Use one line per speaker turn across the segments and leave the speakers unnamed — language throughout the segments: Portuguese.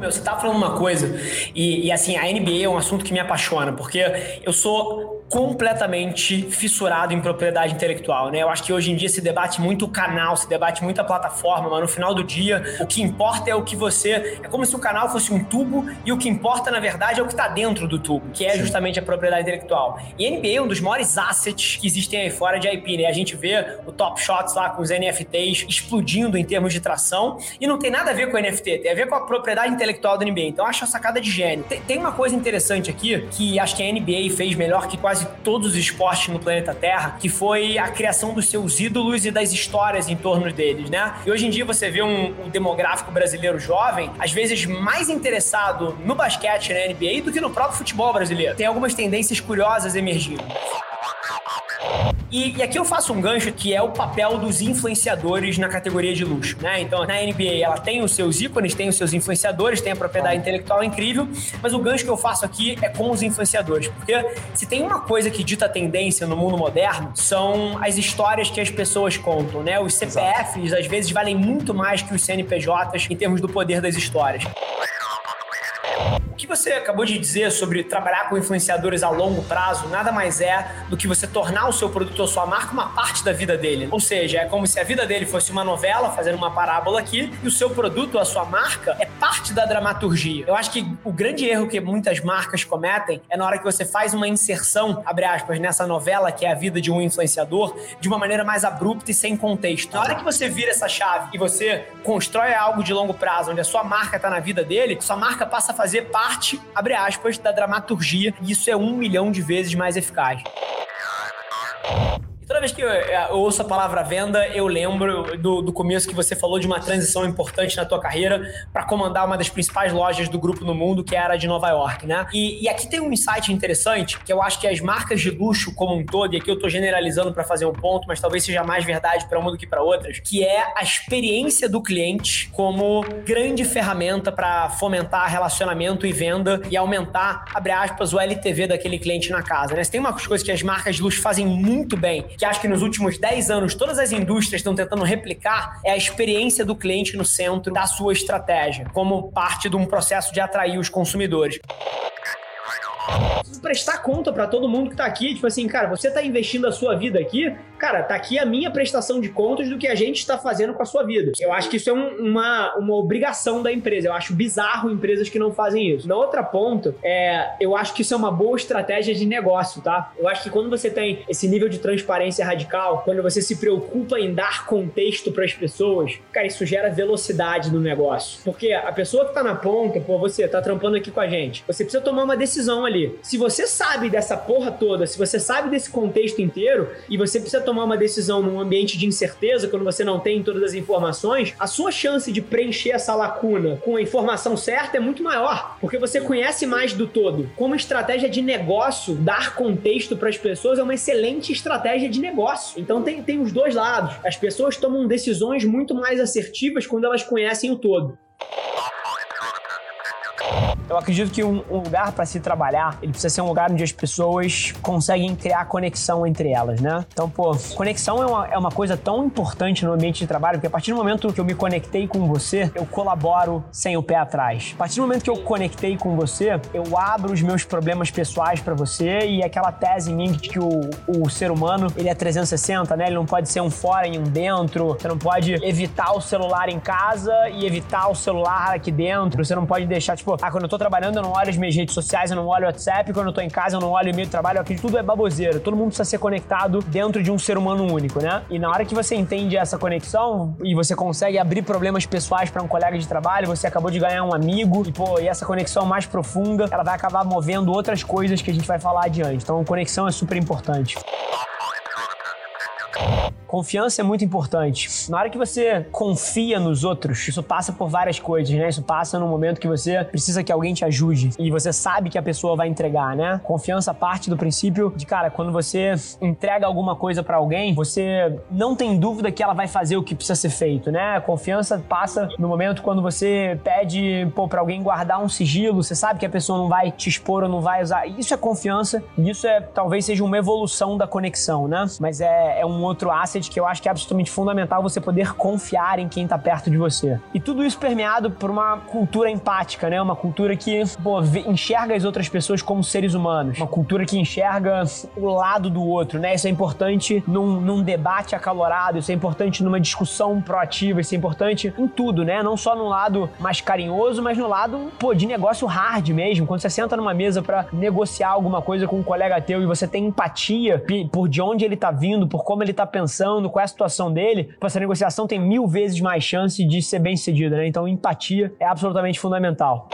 Meu, você tá falando uma coisa, e, e, assim, a NBA é um assunto que me apaixona, porque eu sou completamente fissurado em propriedade intelectual, né? Eu acho que hoje em dia se debate muito o canal, se debate muito a plataforma, mas no final do dia o que importa é o que você. É como se o canal fosse um tubo e o que importa, na verdade, é o que está dentro do tubo, que é justamente a propriedade intelectual. E a NBA é um dos maiores assets que existem aí fora de IP, né? A gente vê o Top Shots lá com os NFTs explodindo em termos de tração e não tem nada a ver com o NFT, tem a ver com a propriedade intelectual da NBA. Então acho a sacada de gênio. Tem, tem uma coisa interessante aqui que acho que a NBA fez melhor que quase quase todos os esportes no planeta Terra, que foi a criação dos seus ídolos e das histórias em torno deles, né? E hoje em dia você vê um, um demográfico brasileiro jovem, às vezes mais interessado no basquete na NBA do que no próprio futebol brasileiro. Tem algumas tendências curiosas emergindo. E, e, aqui eu faço um gancho que é o papel dos influenciadores na categoria de luxo, né? Então, na NBA ela tem os seus ícones, tem os seus influenciadores, tem a propriedade intelectual incrível, mas o gancho que eu faço aqui é com os influenciadores, porque se tem uma coisa que dita tendência no mundo moderno, são as histórias que as pessoas contam, né? Os CPFs Exato. às vezes valem muito mais que os CNPJs em termos do poder das histórias que você acabou de dizer sobre trabalhar com influenciadores a longo prazo nada mais é do que você tornar o seu produto ou sua marca uma parte da vida dele. Ou seja, é como se a vida dele fosse uma novela, fazendo uma parábola aqui, e o seu produto ou a sua marca é parte da dramaturgia. Eu acho que o grande erro que muitas marcas cometem é na hora que você faz uma inserção, abre aspas, nessa novela que é a vida de um influenciador, de uma maneira mais abrupta e sem contexto. Na hora que você vira essa chave e você constrói algo de longo prazo, onde a sua marca está na vida dele, sua marca passa a fazer parte parte, abre aspas, da dramaturgia, e isso é um milhão de vezes mais eficaz. Toda vez que eu, eu, ouço a palavra venda, eu lembro do, do, começo que você falou de uma transição importante na tua carreira para comandar uma das principais lojas do grupo no mundo, que era a de Nova York, né? E, e, aqui tem um insight interessante, que eu acho que as marcas de luxo como um todo, e aqui eu estou generalizando para fazer um ponto, mas talvez seja mais verdade para uma do que para outras, que é a experiência do cliente como grande ferramenta para fomentar relacionamento e venda e aumentar, abre aspas, o LTV daquele cliente na casa, né? Se tem uma coisa que as marcas de luxo fazem muito bem, que acho que nos últimos 10 anos todas as indústrias estão tentando replicar é a experiência do cliente no centro da sua estratégia, como parte de um processo de atrair os consumidores prestar conta para todo mundo que tá aqui. Tipo assim, cara, você tá investindo a sua vida aqui, cara, tá aqui a minha prestação de contas do que a gente está fazendo com a sua vida. Eu acho que isso é um, uma, uma obrigação da empresa. Eu acho bizarro empresas que não fazem isso. Na outra ponta, é, eu acho que isso é uma boa estratégia de negócio, tá? Eu acho que quando você tem esse nível de transparência radical, quando você se preocupa em dar contexto para as pessoas, cara, isso gera velocidade no negócio. Porque a pessoa que tá na ponta, pô, você tá trampando aqui com a gente, você precisa tomar uma decisão ali. Se você sabe dessa porra toda, se você sabe desse contexto inteiro e você precisa tomar uma decisão num ambiente de incerteza, quando você não tem todas as informações, a sua chance de preencher essa lacuna com a informação certa é muito maior, porque você conhece mais do todo. Como estratégia de negócio, dar contexto para as pessoas é uma excelente estratégia de negócio. Então tem, tem os dois lados. As pessoas tomam decisões muito mais assertivas quando elas conhecem o todo.
Eu acredito que um, um lugar para se trabalhar, ele precisa ser um lugar onde as pessoas conseguem criar conexão entre elas, né? Então, pô, conexão é uma, é uma coisa tão importante no ambiente de trabalho, porque a partir do momento que eu me conectei com você, eu colaboro sem o pé atrás. A partir do momento que eu conectei com você, eu abro os meus problemas pessoais para você e aquela tese minha de que o, o ser humano, ele é 360, né? Ele não pode ser um fora e um dentro. Você não pode evitar o celular em casa e evitar o celular aqui dentro. Você não pode deixar, tipo, ah, quando eu tô trabalhando, eu não olho as minhas redes sociais, eu não olho o WhatsApp. Quando eu tô em casa, eu não olho o do trabalho. Aquilo tudo é baboseira. Todo mundo precisa ser conectado dentro de um ser humano único, né? E na hora que você entende essa conexão e você consegue abrir problemas pessoais para um colega de trabalho, você acabou de ganhar um amigo e, pô, e essa conexão mais profunda, ela vai acabar movendo outras coisas que a gente vai falar adiante. Então, conexão é super importante. Confiança é muito importante. Na hora que você confia nos outros, isso passa por várias coisas, né? Isso passa no momento que você precisa que alguém te ajude e você sabe que a pessoa vai entregar, né? Confiança parte do princípio de, cara, quando você entrega alguma coisa para alguém, você não tem dúvida que ela vai fazer o que precisa ser feito, né? Confiança passa no momento quando você pede, pô, pra alguém guardar um sigilo, você sabe que a pessoa não vai te expor ou não vai usar. Isso é confiança e isso é talvez seja uma evolução da conexão, né? Mas é, é um outro asset que eu acho que é absolutamente fundamental você poder confiar em quem tá perto de você. E tudo isso permeado por uma cultura empática, né? Uma cultura que, pô, enxerga as outras pessoas como seres humanos. Uma cultura que enxerga o lado do outro, né? Isso é importante num, num debate acalorado, isso é importante numa discussão proativa, isso é importante em tudo, né? Não só no lado mais carinhoso, mas no lado, pô, de negócio hard mesmo. Quando você senta numa mesa para negociar alguma coisa com um colega teu e você tem empatia por de onde ele tá vindo, por como ele tá pensando, qual é a situação dele, essa negociação tem mil vezes mais chance de ser bem sucedida, né? Então, empatia é absolutamente fundamental.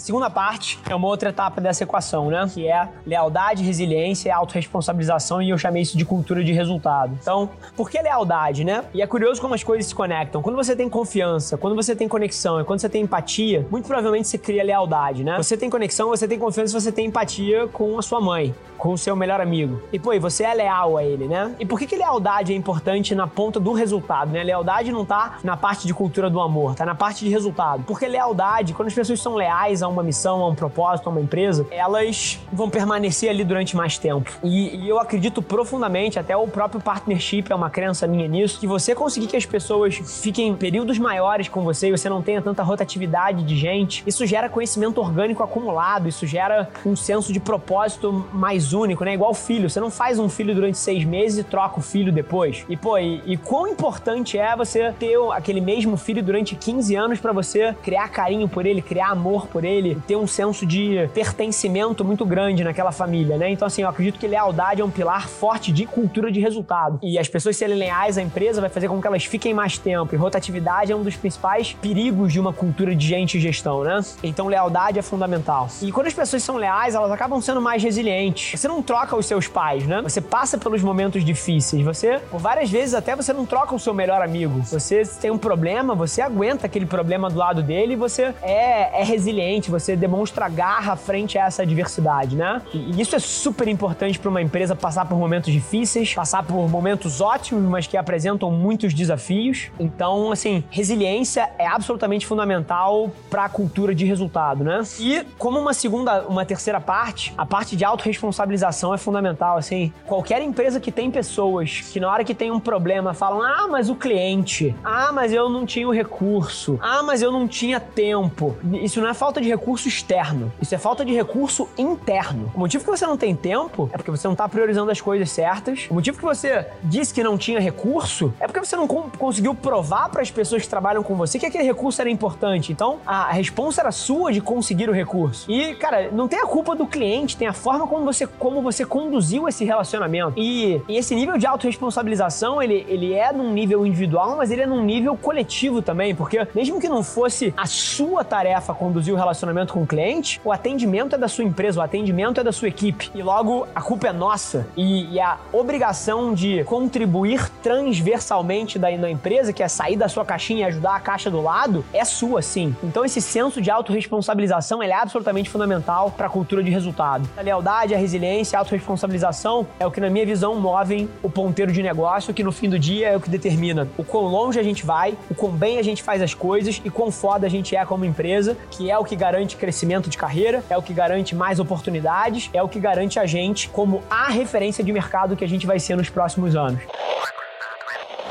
A segunda parte é uma outra etapa dessa equação, né? Que é lealdade, resiliência autorresponsabilização, e eu chamei isso de cultura de resultado. Então, por que lealdade, né? E é curioso como as coisas se conectam. Quando você tem confiança, quando você tem conexão e quando você tem empatia, muito provavelmente você cria lealdade, né? Você tem conexão, você tem confiança, você tem empatia com a sua mãe, com o seu melhor amigo. E, pô, e você é leal a ele, né? E por que, que lealdade é importante na ponta do resultado, né? Lealdade não tá na parte de cultura do amor, tá na parte de resultado. Porque lealdade, quando as pessoas são leais a uma missão, a um propósito, a uma empresa, elas vão permanecer ali durante mais tempo. E, e, eu acredito profundamente, até o próprio partnership é uma crença minha nisso, que você conseguir que as pessoas fiquem períodos maiores com você e você não tenha tanta rotatividade de gente, isso gera conhecimento orgânico acumulado, isso gera um senso de propósito mais único, né? Igual filho. Você não faz um filho durante seis meses e troca o filho depois. E, pô, e, e quão importante é você ter aquele mesmo filho durante 15 anos para você criar carinho por ele, criar amor por ele ele ter um senso de pertencimento muito grande naquela família, né? Então, assim, eu acredito que lealdade é um pilar forte de cultura de resultado. E as pessoas serem leais à empresa vai fazer com que elas fiquem mais tempo. E rotatividade é um dos principais perigos de uma cultura de gente e gestão, né? Então, lealdade é fundamental. E quando as pessoas são leais, elas acabam sendo mais resilientes. Você não troca os seus pais, né? Você passa pelos momentos difíceis. Você, por várias vezes, até você não troca o seu melhor amigo. Você tem um problema, você aguenta aquele problema do lado dele e você é, é resiliente você demonstra garra frente a essa adversidade, né? E isso é super importante para uma empresa passar por momentos difíceis, passar por momentos ótimos, mas que apresentam muitos desafios. Então, assim, resiliência é absolutamente fundamental para a cultura de resultado, né? E como uma segunda, uma terceira parte, a parte de autorresponsabilização é fundamental, assim. Qualquer empresa que tem pessoas que na hora que tem um problema falam: "Ah, mas o cliente. Ah, mas eu não tinha o recurso. Ah, mas eu não tinha tempo". Isso não é falta de recurso externo. Isso é falta de recurso interno. O motivo que você não tem tempo é porque você não está priorizando as coisas certas. O motivo que você disse que não tinha recurso é porque você não conseguiu provar para as pessoas que trabalham com você que aquele recurso era importante. Então, a resposta era sua de conseguir o recurso. E, cara, não tem a culpa do cliente, tem a forma como você, como você conduziu esse relacionamento. E, e esse nível de autorresponsabilização, ele, ele é num nível individual, mas ele é num nível coletivo também, porque mesmo que não fosse a sua tarefa conduzir o relacionamento, relacionamento com o cliente, o atendimento é da sua empresa, o atendimento é da sua equipe. E logo, a culpa é nossa. E, e a obrigação de contribuir transversalmente daí na empresa, que é sair da sua caixinha e ajudar a caixa do lado, é sua sim. Então esse senso de autorresponsabilização é absolutamente fundamental para a cultura de resultado. A lealdade, a resiliência, a autorresponsabilização é o que, na minha visão, movem o ponteiro de negócio, que no fim do dia é o que determina o quão longe a gente vai, o quão bem a gente faz as coisas e quão foda a gente é como empresa, que é o que garante garante crescimento de carreira, é o que garante mais oportunidades, é o que garante a gente como a referência de mercado que a gente vai ser nos próximos anos.